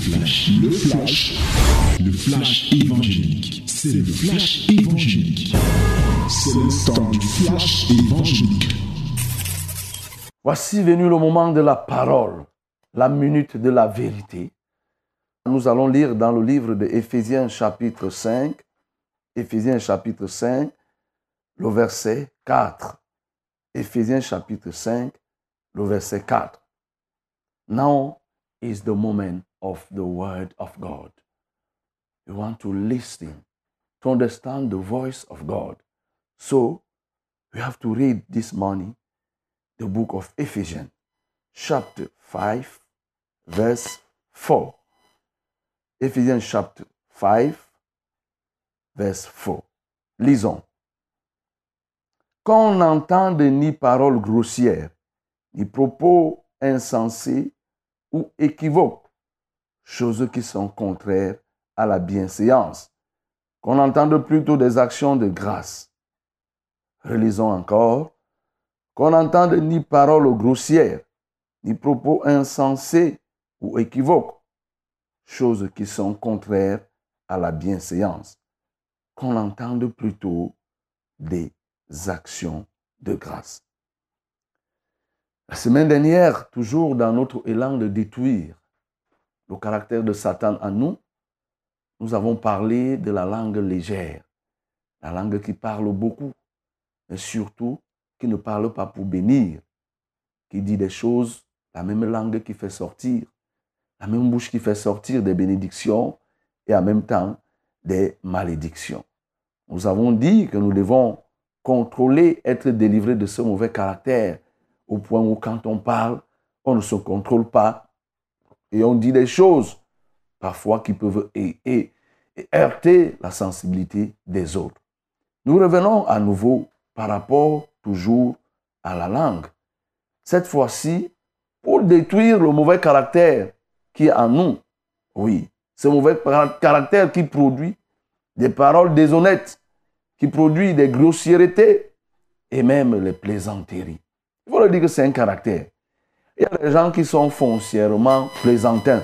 flash, le flash, le flash évangélique. C'est le flash évangélique. C'est le temps du flash évangélique. Voici venu le moment de la parole, la minute de la vérité. Nous allons lire dans le livre de Éphésiens chapitre 5, Éphésiens chapitre 5, le verset 4. Éphésiens chapitre 5, le verset 4. Now is the moment of the word of God. You want to listen, to understand the voice of God. So, we have to read this morning the book of Ephesians, chapter 5, verse 4. Ephesians chapter 5, verse 4. Lisons. Qu'on n'entende ni paroles grossières, ni propos insensés ou équivoques, choses qui sont contraires à la bienséance, qu'on entende plutôt des actions de grâce. Relisons encore. Qu'on n'entende ni paroles grossières, ni propos insensés ou équivoques, choses qui sont contraires à la bienséance, qu'on entende plutôt des actions de grâce. La semaine dernière, toujours dans notre élan de détruire le caractère de Satan en nous, nous avons parlé de la langue légère, la langue qui parle beaucoup, mais surtout qui ne parle pas pour bénir, qui dit des choses, la même langue qui fait sortir, la même bouche qui fait sortir des bénédictions et en même temps des malédictions. Nous avons dit que nous devons contrôler, être délivrés de ce mauvais caractère au point où quand on parle, on ne se contrôle pas et on dit des choses parfois qui peuvent heurter la sensibilité des autres. Nous revenons à nouveau par rapport toujours à la langue. Cette fois-ci, pour détruire le mauvais caractère qui est en nous. Oui, ce mauvais caractère qui produit des paroles déshonnêtes, qui produit des grossièretés et même les plaisanteries. Il faut le dire que c'est un caractère. Il y a des gens qui sont foncièrement plaisantins.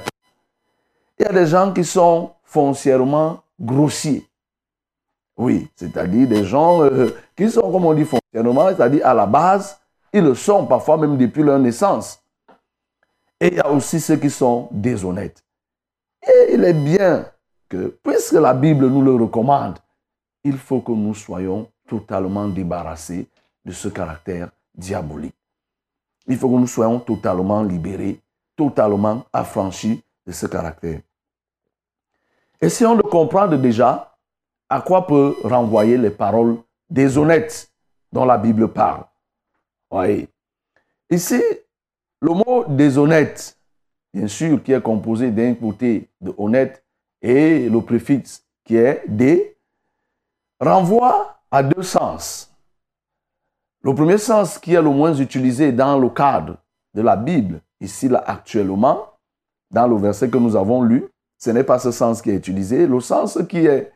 Il y a des gens qui sont foncièrement grossiers. Oui, c'est-à-dire des gens euh, qui sont, comme on dit foncièrement, c'est-à-dire à la base, ils le sont parfois même depuis leur naissance. Et il y a aussi ceux qui sont déshonnêtes. Et il est bien que, puisque la Bible nous le recommande, il faut que nous soyons totalement débarrassés de ce caractère diabolique. Il faut que nous soyons totalement libérés, totalement affranchis de ce caractère. Essayons de comprendre déjà à quoi peut renvoyer les paroles déshonnêtes dont la Bible parle. Voyez. Ici, le mot déshonnête, bien sûr, qui est composé d'un côté de honnête et le préfixe qui est dé, renvoie à deux sens. Le premier sens qui est le moins utilisé dans le cadre de la Bible, ici actuellement, dans le verset que nous avons lu, ce n'est pas ce sens qui est utilisé. Le sens qui est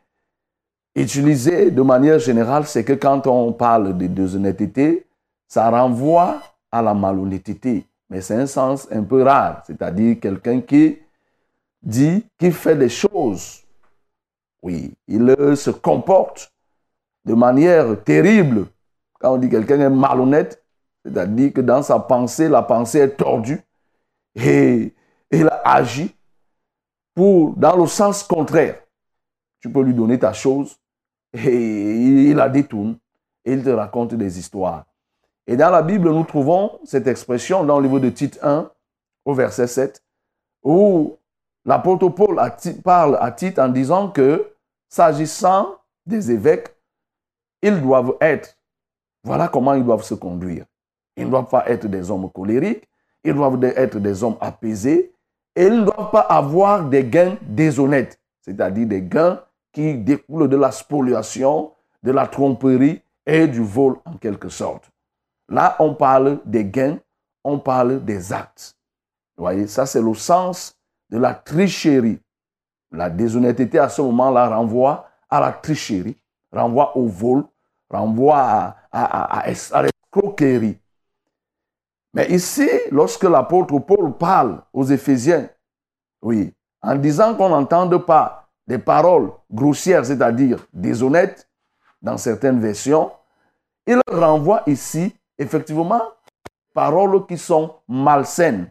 utilisé de manière générale, c'est que quand on parle de déshonnêteté, ça renvoie à la malhonnêteté. Mais c'est un sens un peu rare, c'est-à-dire quelqu'un qui dit, qui fait des choses. Oui, il se comporte de manière terrible quand on dit quelqu'un est malhonnête, c'est-à-dire que dans sa pensée, la pensée est tordue et il a agi pour, dans le sens contraire. Tu peux lui donner ta chose et il la détourne et il te raconte des histoires. Et dans la Bible, nous trouvons cette expression dans le livre de Tite 1, au verset 7, où l'apôtre Paul parle à Tite en disant que, s'agissant des évêques, ils doivent être voilà comment ils doivent se conduire. Ils ne doivent pas être des hommes colériques, ils doivent être des hommes apaisés et ils ne doivent pas avoir des gains déshonnêtes, c'est-à-dire des gains qui découlent de la spoliation, de la tromperie et du vol en quelque sorte. Là, on parle des gains, on parle des actes. Vous voyez, ça c'est le sens de la tricherie. La déshonnêteté à ce moment-là renvoie à la tricherie, renvoie au vol, renvoie à, à, à, l'escroquerie. Mais ici, lorsque l'apôtre Paul parle aux Éphésiens, oui, en disant qu'on n'entende pas des paroles grossières, c'est-à-dire déshonnêtes, dans certaines versions, il renvoie ici, effectivement, paroles qui sont malsaines.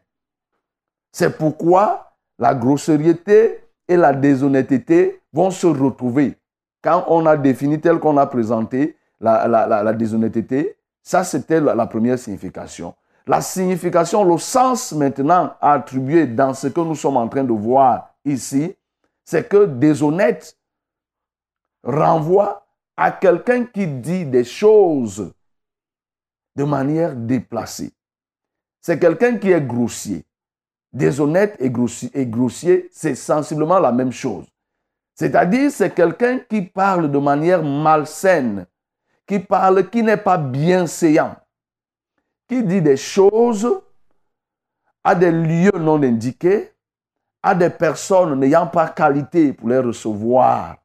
C'est pourquoi la grossièreté et la déshonnêteté vont se retrouver. Quand on a défini tel qu'on a présenté la, la, déshonnêteté, ça c'était la, première signification. La signification, le sens maintenant attribué dans ce que nous sommes en train de voir ici, c'est que déshonnête renvoie à quelqu'un qui dit des choses de manière déplacée. C'est quelqu'un qui est grossier. Déshonnête et grossier, et grossier c'est sensiblement la même chose. C'est-à-dire, c'est quelqu'un qui parle de manière malsaine, qui parle, qui n'est pas bienséant, qui dit des choses à des lieux non indiqués, à des personnes n'ayant pas qualité pour les recevoir.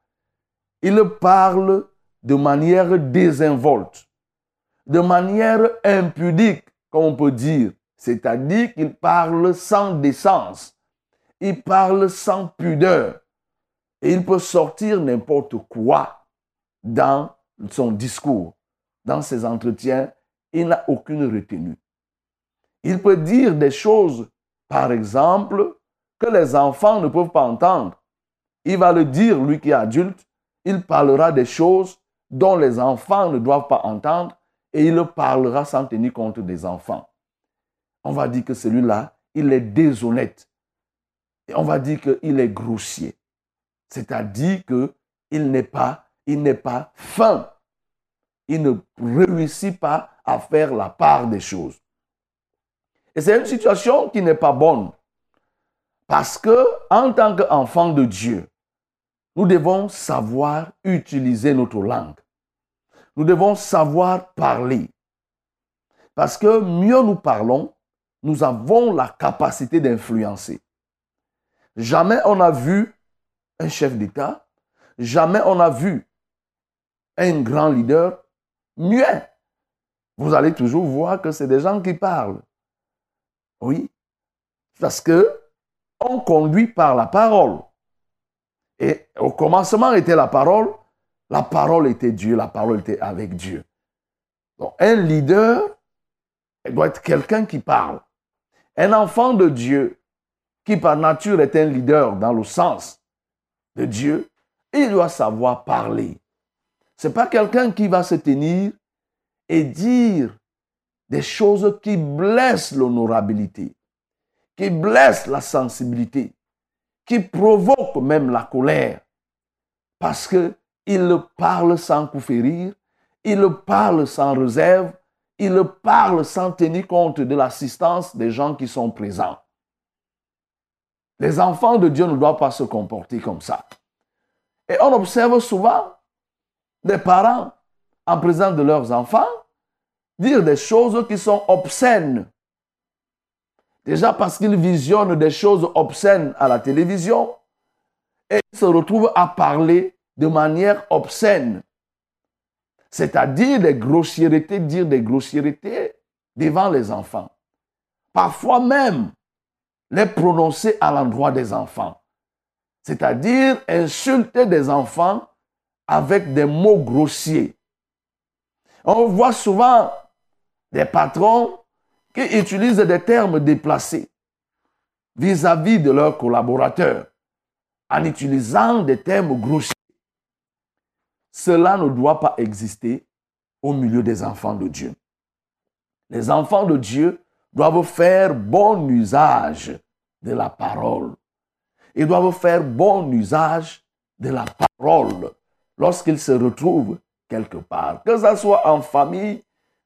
Il parle de manière désinvolte, de manière impudique, comme on peut dire. C'est-à-dire qu'il parle sans décence, il parle sans pudeur. Et il peut sortir n'importe quoi dans son discours, dans ses entretiens. Il n'a aucune retenue. Il peut dire des choses, par exemple, que les enfants ne peuvent pas entendre. Il va le dire, lui qui est adulte, il parlera des choses dont les enfants ne doivent pas entendre et il parlera sans tenir compte des enfants. On va dire que celui-là, il est déshonnête. Et on va dire qu'il est grossier. C'est-à-dire qu'il n'est pas, il n'est pas fin. Il ne réussit pas à faire la part des choses. Et c'est une situation qui n'est pas bonne. Parce que, en tant qu'enfant de Dieu, nous devons savoir utiliser notre langue. Nous devons savoir parler. Parce que mieux nous parlons, nous avons la capacité d'influencer. Jamais on a vu un chef d'État, jamais on a vu un grand leader mieux. Vous allez toujours voir que c'est des gens qui parlent. Oui, parce que on conduit par la parole. Et au commencement était la parole, la parole était Dieu, la parole était avec Dieu. Donc un leader doit être quelqu'un qui parle. Un enfant de Dieu qui par nature est un leader dans le sens de Dieu, il doit savoir parler. Ce n'est pas quelqu'un qui va se tenir et dire des choses qui blessent l'honorabilité, qui blessent la sensibilité, qui provoquent même la colère. Parce qu'il parle sans coup férir, il parle sans réserve, il parle sans tenir compte de l'assistance des gens qui sont présents. Les enfants de Dieu ne doivent pas se comporter comme ça. Et on observe souvent des parents, en présence de leurs enfants, dire des choses qui sont obscènes. Déjà parce qu'ils visionnent des choses obscènes à la télévision et se retrouvent à parler de manière obscène. C'est-à-dire des grossièretés, dire des grossièretés devant les enfants. Parfois même les prononcer à l'endroit des enfants. C'est-à-dire insulter des enfants avec des mots grossiers. On voit souvent des patrons qui utilisent des termes déplacés vis-à-vis de leurs collaborateurs en utilisant des termes grossiers. Cela ne doit pas exister au milieu des enfants de Dieu. Les enfants de Dieu doivent faire bon usage de la parole. Ils doivent faire bon usage de la parole lorsqu'ils se retrouvent quelque part, que ce soit en famille,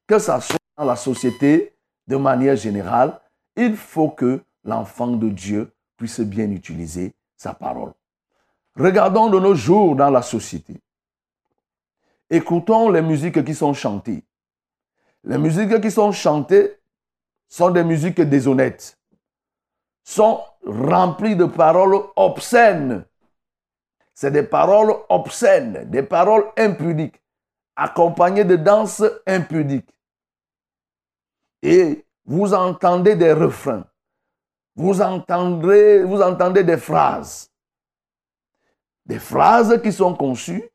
que ce soit dans la société, de manière générale, il faut que l'enfant de Dieu puisse bien utiliser sa parole. Regardons de nos jours dans la société. Écoutons les musiques qui sont chantées. Les musiques qui sont chantées sont des musiques déshonnêtes, sont remplies de paroles obscènes. C'est des paroles obscènes, des paroles impudiques, accompagnées de danses impudiques et vous entendez des refrains. vous entendez des phrases. Des phrases qui sont conçues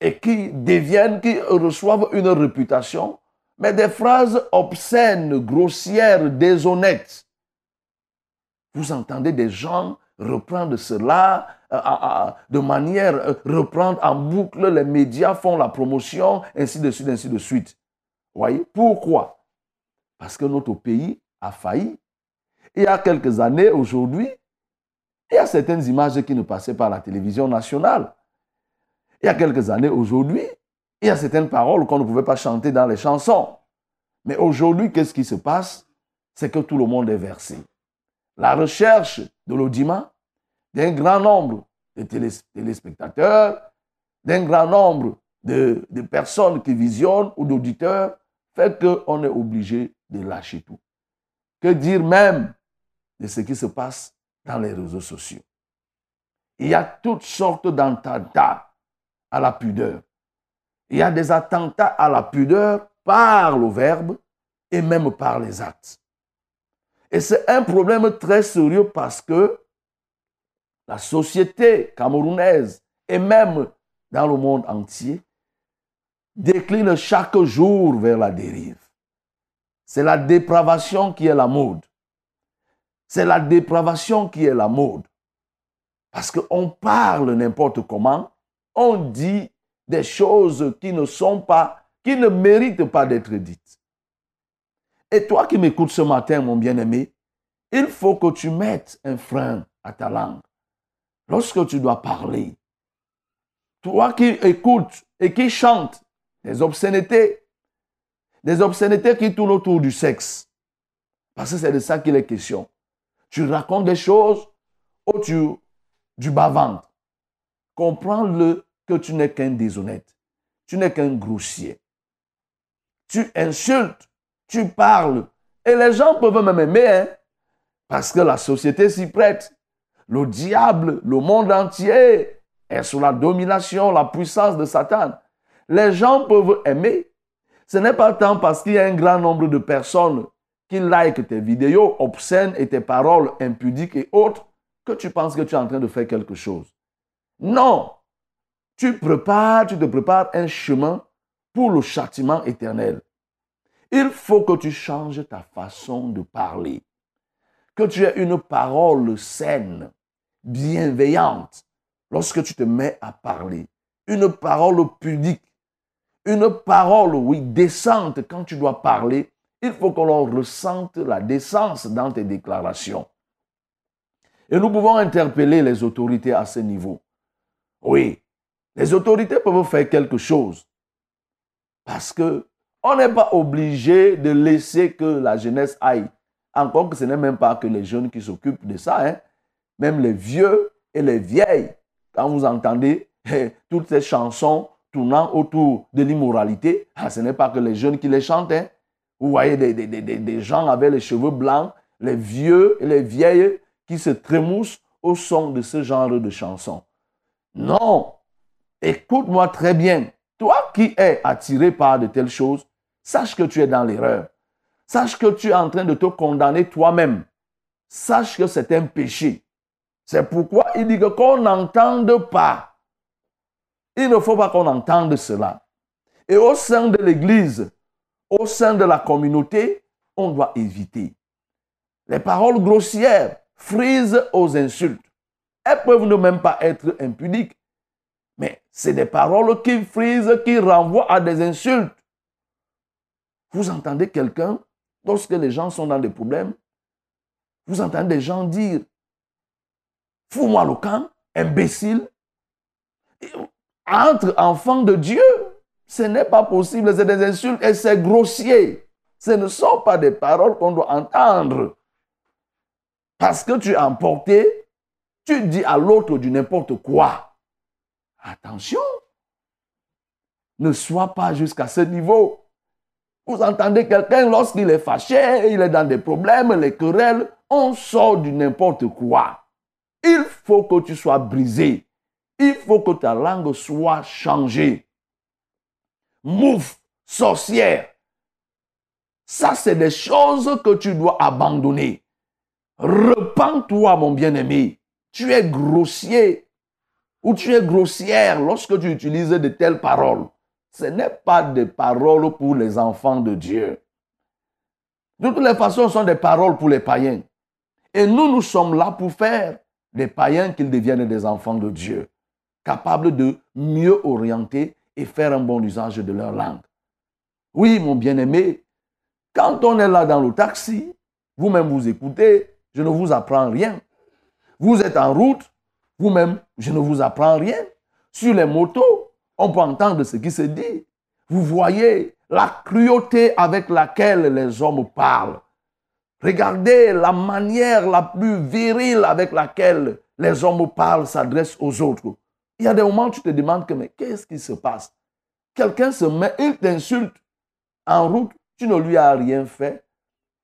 et qui deviennent, qui reçoivent une réputation, mais des phrases obscènes, grossières, déshonnêtes. Vous entendez des gens reprendre cela euh, de manière, euh, reprendre en boucle, les médias font la promotion, ainsi de suite, ainsi de suite. Voyez Pourquoi? Parce que notre pays a failli. Il y a quelques années, aujourd'hui, il y a certaines images qui ne passaient pas à la télévision nationale. Il y a quelques années, aujourd'hui, il y a certaines paroles qu'on ne pouvait pas chanter dans les chansons. Mais aujourd'hui, qu'est-ce qui se passe? C'est que tout le monde est versé. La recherche de l'audimat d'un grand nombre de téléspectateurs, d'un grand nombre de, de, personnes qui visionnent ou d'auditeurs, fait qu'on est obligé de lâcher tout. Que dire même de ce qui se passe dans les réseaux sociaux? Il y a toutes sortes d'attentats à la pudeur. Il y a des attentats à la pudeur par le verbe et même par les actes. Et c'est un problème très sérieux parce que la société camerounaise et même dans le monde entier décline chaque jour vers la dérive. C'est la dépravation qui est la mode. C'est la dépravation qui est la mode. Parce qu'on parle n'importe comment, on dit des choses qui ne sont pas, qui ne méritent pas d'être dites. Et toi qui m'écoutes ce matin, mon bien-aimé, il faut que tu mettes un frein à ta langue lorsque tu dois parler, toi qui écoutes et qui chantes des obscénités, des obscénités qui tournent autour du sexe, parce que c'est de ça qu'il est question. Tu racontes des choses autour du bas-ventre. Comprends-le que tu n'es qu'un déshonnête. Tu n'es qu'un grossier. Tu insultes, tu parles. Et les gens peuvent même aimer, hein, parce que la société s'y prête. Le diable, le monde entier est sous la domination, la puissance de Satan. Les gens peuvent aimer. Ce n'est pas tant parce qu'il y a un grand nombre de personnes qui like tes vidéos obscènes et tes paroles impudiques et autres que tu penses que tu es en train de faire quelque chose. Non. Tu prépares, tu te prépares un chemin pour le châtiment éternel. Il faut que tu changes ta façon de parler. Que tu aies une parole saine, bienveillante lorsque tu te mets à parler. Une parole pudique. Une parole, oui, décente quand tu dois parler. Il faut que l'on ressente la décence dans tes déclarations. Et nous pouvons interpeller les autorités à ce niveau. Oui, les autorités peuvent faire quelque chose. Parce que on n'est pas obligé de laisser que la jeunesse aille. Encore que ce n'est même pas que les jeunes qui s'occupent de ça. Hein même les vieux et les vieilles, quand vous entendez eh, toutes ces chansons tournant autour de l'immoralité, ah, ce n'est pas que les jeunes qui les chantent. Hein. Vous voyez des, des, gens avec les cheveux blancs, les vieux et les vieilles qui se trémoussent au son de ce genre de chansons. Non, écoute-moi très bien. Toi qui es attiré par de telles choses, sache que tu es dans l'erreur. Sache que tu es en train de te condamner toi-même. Sache que c'est un péché. C'est pourquoi il dit qu'on n'entende pas. Il ne faut pas qu'on entende cela. Et au sein de l'Église, au sein de la communauté, on doit éviter. Les paroles grossières frisent aux insultes. Elles peuvent ne même pas être impudiques. Mais c'est des paroles qui frisent, qui renvoient à des insultes. Vous entendez quelqu'un, lorsque les gens sont dans des problèmes, vous entendez des gens dire Fous-moi le camp, imbécile. Entre enfants de Dieu, ce n'est pas possible, c'est des insultes et c'est grossier. Ce ne sont pas des paroles qu'on doit entendre. Parce que tu es emporté, tu dis à l'autre du n'importe quoi. Attention, ne sois pas jusqu'à ce niveau. Vous entendez quelqu'un lorsqu'il est fâché, il est dans des problèmes, les querelles, on sort du n'importe quoi. Il faut que tu sois brisé. Il faut que ta langue soit changée. Mouf, sorcière. Ça, c'est des choses que tu dois abandonner. Repends-toi, mon bien-aimé. Tu es grossier ou tu es grossière lorsque tu utilises de telles paroles. Ce n'est pas des paroles pour les enfants de Dieu. De toutes les façons, ce sont des paroles pour les païens. Et nous, nous sommes là pour faire des païens qu'ils deviennent des enfants de Dieu, capables de mieux orienter et faire un bon usage de leur langue. Oui, mon bien-aimé, quand on est là dans le taxi, vous-même vous écoutez, je ne vous apprends rien. Vous êtes en route, vous-même, je ne vous apprends rien. Sur les motos, on peut entendre ce qui se dit. Vous voyez la cruauté avec laquelle les hommes parlent. Regardez la manière la plus virile avec laquelle les hommes parlent, s'adressent aux autres. Il y a des moments où tu te demandes mais qu'est-ce qui se passe? Quelqu'un se met, il t'insulte en route, tu ne lui as rien fait.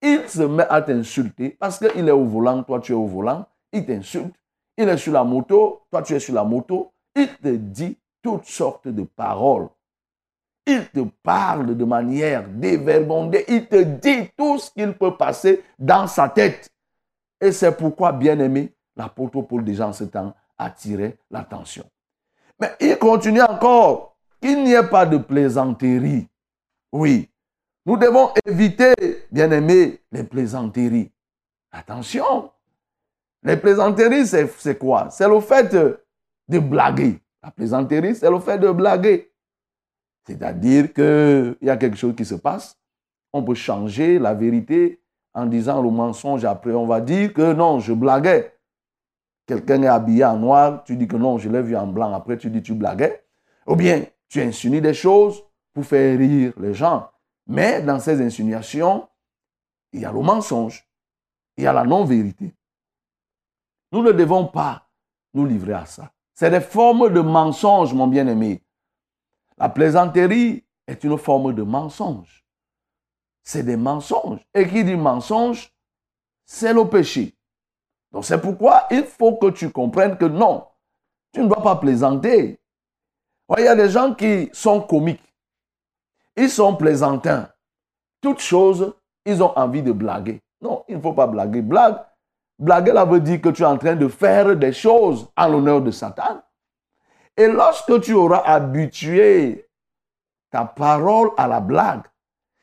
Il se met à t'insulter parce qu'il est au volant, toi tu es au volant. Il t'insulte. Il est sur la moto, toi tu es sur la moto. Il te dit toutes sortes de paroles. Il te parle de manière dévergondée. Il te dit tout ce qu'il peut passer dans sa tête. Et c'est pourquoi, bien aimé, l'apôtre Paul déjà en ce temps attirait l'attention. Mais il continue encore. qu'il n'y ait pas de plaisanterie. Oui, nous devons éviter, bien aimé, les plaisanteries. Attention, les plaisanteries, c'est quoi? C'est le fait de blaguer. La plaisanterie, c'est le fait de blaguer. C'est-à-dire qu'il y a quelque chose qui se passe. On peut changer la vérité en disant le mensonge. Après, on va dire que non, je blaguais. Quelqu'un est habillé en noir, tu dis que non, je l'ai vu en blanc. Après, tu dis tu blaguais. Ou bien, tu insinues des choses pour faire rire les gens. Mais dans ces insinuations, il y a le mensonge, il y a la non-vérité. Nous ne devons pas nous livrer à ça. C'est des formes de mensonge, mon bien-aimé. La plaisanterie est une forme de mensonge. C'est des mensonges. Et qui dit mensonge, c'est le péché. Donc c'est pourquoi il faut que tu comprennes que non, tu ne dois pas plaisanter. Il y a des gens qui sont comiques. Ils sont plaisantins. Toutes choses, ils ont envie de blaguer. Non, il ne faut pas blaguer. Blague, blaguer, là veut dire que tu es en train de faire des choses en l'honneur de Satan. Et lorsque tu auras habitué ta parole à la blague,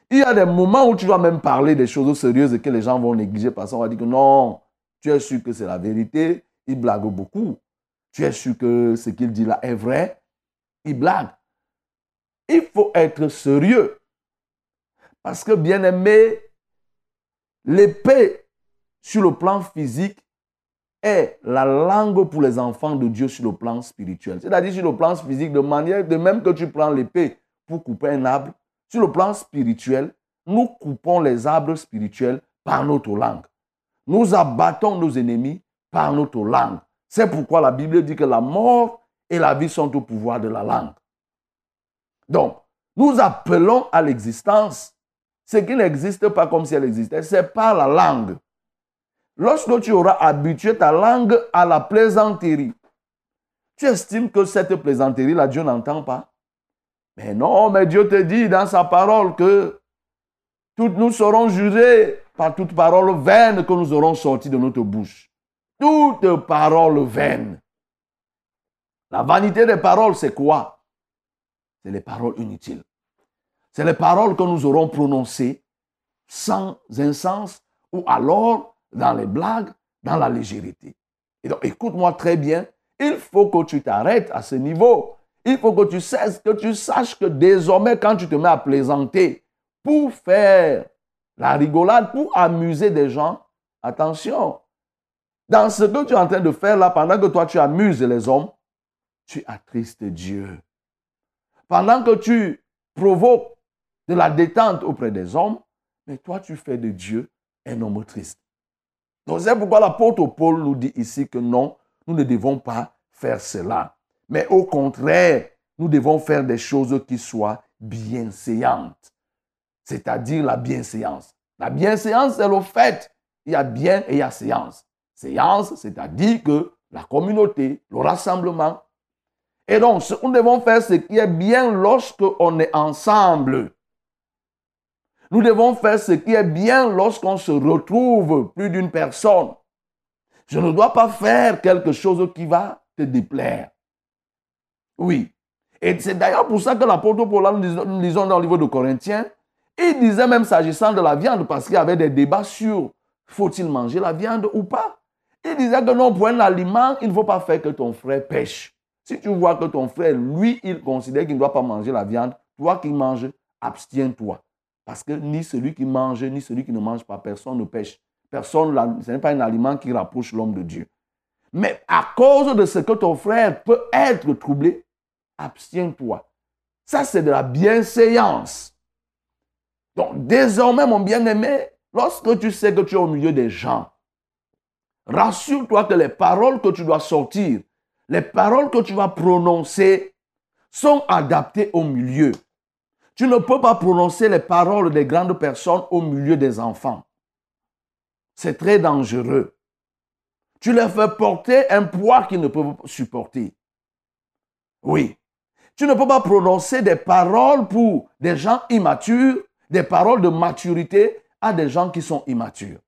il y a des moments où tu dois même parler des choses sérieuses et que les gens vont négliger parce qu'on va dire que non, tu es sûr que c'est la vérité, il blague beaucoup. Tu es sûr que ce qu'il dit là est vrai, il blague. Il faut être sérieux. Parce que, bien aimé, l'épée sur le plan physique est la langue pour les enfants de Dieu sur le plan spirituel. C'est-à-dire sur le plan physique, de manière de même que tu prends l'épée pour couper un arbre, sur le plan spirituel, nous coupons les arbres spirituels par notre langue. Nous abattons nos ennemis par notre langue. C'est pourquoi la Bible dit que la mort et la vie sont au pouvoir de la langue. Donc, nous appelons à l'existence ce qui n'existe pas comme si elle existait. C'est par la langue. Lorsque tu auras habitué ta langue à la plaisanterie, tu estimes que cette plaisanterie-là, Dieu n'entend pas. Mais non, mais Dieu te dit dans sa parole que toutes nous serons jugés par toute parole vaine que nous aurons sortie de notre bouche. Toute parole vaine. La vanité des paroles, c'est quoi? C'est les paroles inutiles. C'est les paroles que nous aurons prononcées sans insens ou alors dans les blagues, dans la légèreté. Et donc, écoute-moi très bien, il faut que tu t'arrêtes à ce niveau. Il faut que tu cesses, que tu saches que désormais, quand tu te mets à plaisanter pour faire la rigolade, pour amuser des gens, attention, dans ce que tu es en train de faire là, pendant que toi tu amuses les hommes, tu attristes Dieu. Pendant que tu provoques de la détente auprès des hommes, mais toi tu fais de Dieu un homme triste. Donc c'est pourquoi l'apôtre Paul nous dit ici que non, nous ne devons pas faire cela. Mais au contraire, nous devons faire des choses qui soient bienséantes. C'est-à-dire la bienséance. La bienséance, c'est le fait. Il y a bien et il y a séance. Séance, c'est-à-dire que la communauté, le rassemblement. Et donc, nous devons faire ce qui est bien lorsque on est ensemble. Nous devons faire ce qui est bien lorsqu'on se retrouve plus d'une personne. Je ne dois pas faire quelque chose qui va te déplaire. Oui. Et c'est d'ailleurs pour ça que l'apôtre Paul, nous lisons dans le livre de Corinthiens, il disait même s'agissant de la viande, parce qu'il y avait des débats sur faut-il manger la viande ou pas. Il disait que non, pour un aliment, il ne faut pas faire que ton frère pêche. Si tu vois que ton frère, lui, il considère qu'il ne doit pas manger la viande, toi qui manges, abstiens-toi. Parce que ni celui qui mange, ni celui qui ne mange pas, personne ne pêche. Personne, ce n'est pas un aliment qui rapproche l'homme de Dieu. Mais à cause de ce que ton frère peut être troublé, abstiens-toi. Ça, c'est de la bienséance. Donc, désormais, mon bien-aimé, lorsque tu sais que tu es au milieu des gens, rassure-toi que les paroles que tu dois sortir, les paroles que tu vas prononcer sont adaptées au milieu. Tu ne peux pas prononcer les paroles des grandes personnes au milieu des enfants. C'est très dangereux. Tu leur fais porter un poids qu'ils ne peuvent supporter. Oui. Tu ne peux pas prononcer des paroles pour des gens immatures, des paroles de maturité à des gens qui sont immatures.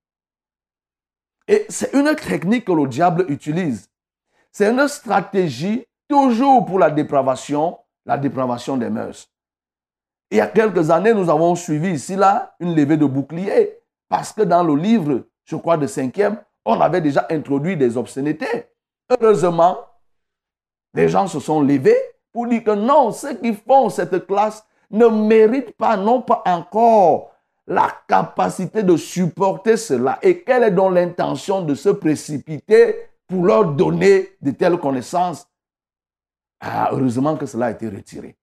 Et c'est une technique que le diable utilise. C'est une stratégie toujours pour la dépravation, la dépravation des mœurs. Il y a quelques années, nous avons suivi ici, là, une levée de bouclier. Parce que dans le livre, je crois, de cinquième, on avait déjà introduit des obscénités. Heureusement, les gens se sont levés pour dire que non, ceux qui font cette classe ne méritent pas, n'ont pas encore la capacité de supporter cela. Et quelle est donc l'intention de se précipiter pour leur donner de telles connaissances? Ah, Heureusement que cela a été retiré.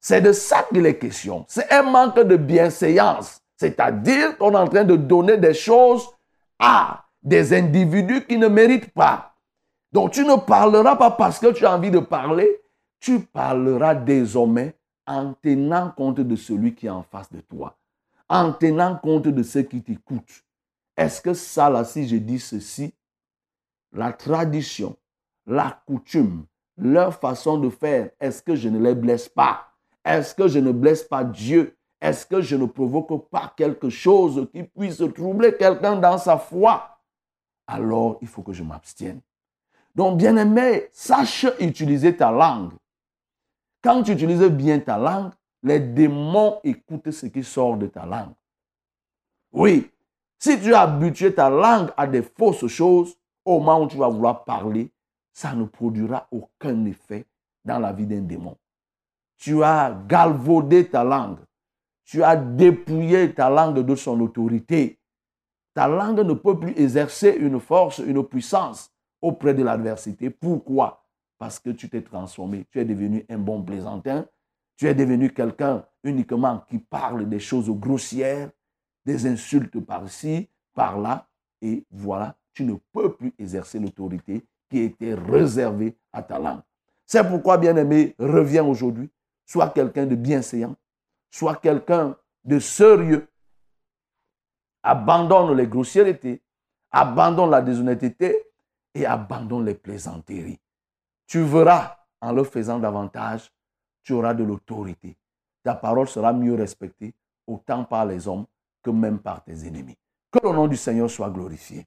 C'est de ça qu'il est question. C'est un manque de bienséance. C'est-à-dire qu'on est en train de donner des choses à des individus qui ne méritent pas. Donc tu ne parleras pas parce que tu as envie de parler, tu parleras désormais en tenant compte de celui qui est en face de toi, en tenant compte de ceux qui t'écoutent. Est-ce que ça, là, si je dis ceci, la tradition, la coutume, leur façon de faire, est-ce que je ne les blesse pas? Est-ce que je ne blesse pas Dieu? Est-ce que je ne provoque pas quelque chose qui puisse troubler quelqu'un dans sa foi? Alors, il faut que je m'abstienne. Donc, bien aimé, sache utiliser ta langue. Quand tu utilises bien ta langue, les démons écoutent ce qui sort de ta langue. Oui, si tu as habitué ta langue à des fausses choses, au moment où tu vas vouloir parler, ça ne produira aucun effet dans la vie d'un démon. Tu as galvaudé ta langue. Tu as dépouillé ta langue de son autorité. Ta langue ne peut plus exercer une force, une puissance auprès de l'adversité. Pourquoi? Parce que tu t'es transformé. Tu es devenu un bon plaisantin. Tu es devenu quelqu'un uniquement qui parle des choses grossières, des insultes par-ci, par-là. Et voilà, tu ne peux plus exercer l'autorité qui était réservée à ta langue. C'est pourquoi, bien-aimé, reviens aujourd'hui. Sois quelqu'un de bienséant. Sois quelqu'un de sérieux. Abandonne les grossièretés. Abandonne la déshonnêteté et abandonne les plaisanteries. Tu verras, en le faisant davantage, tu auras de l'autorité. Ta parole sera mieux respectée, autant par les hommes que même par tes ennemis. Que le nom du Seigneur soit glorifié.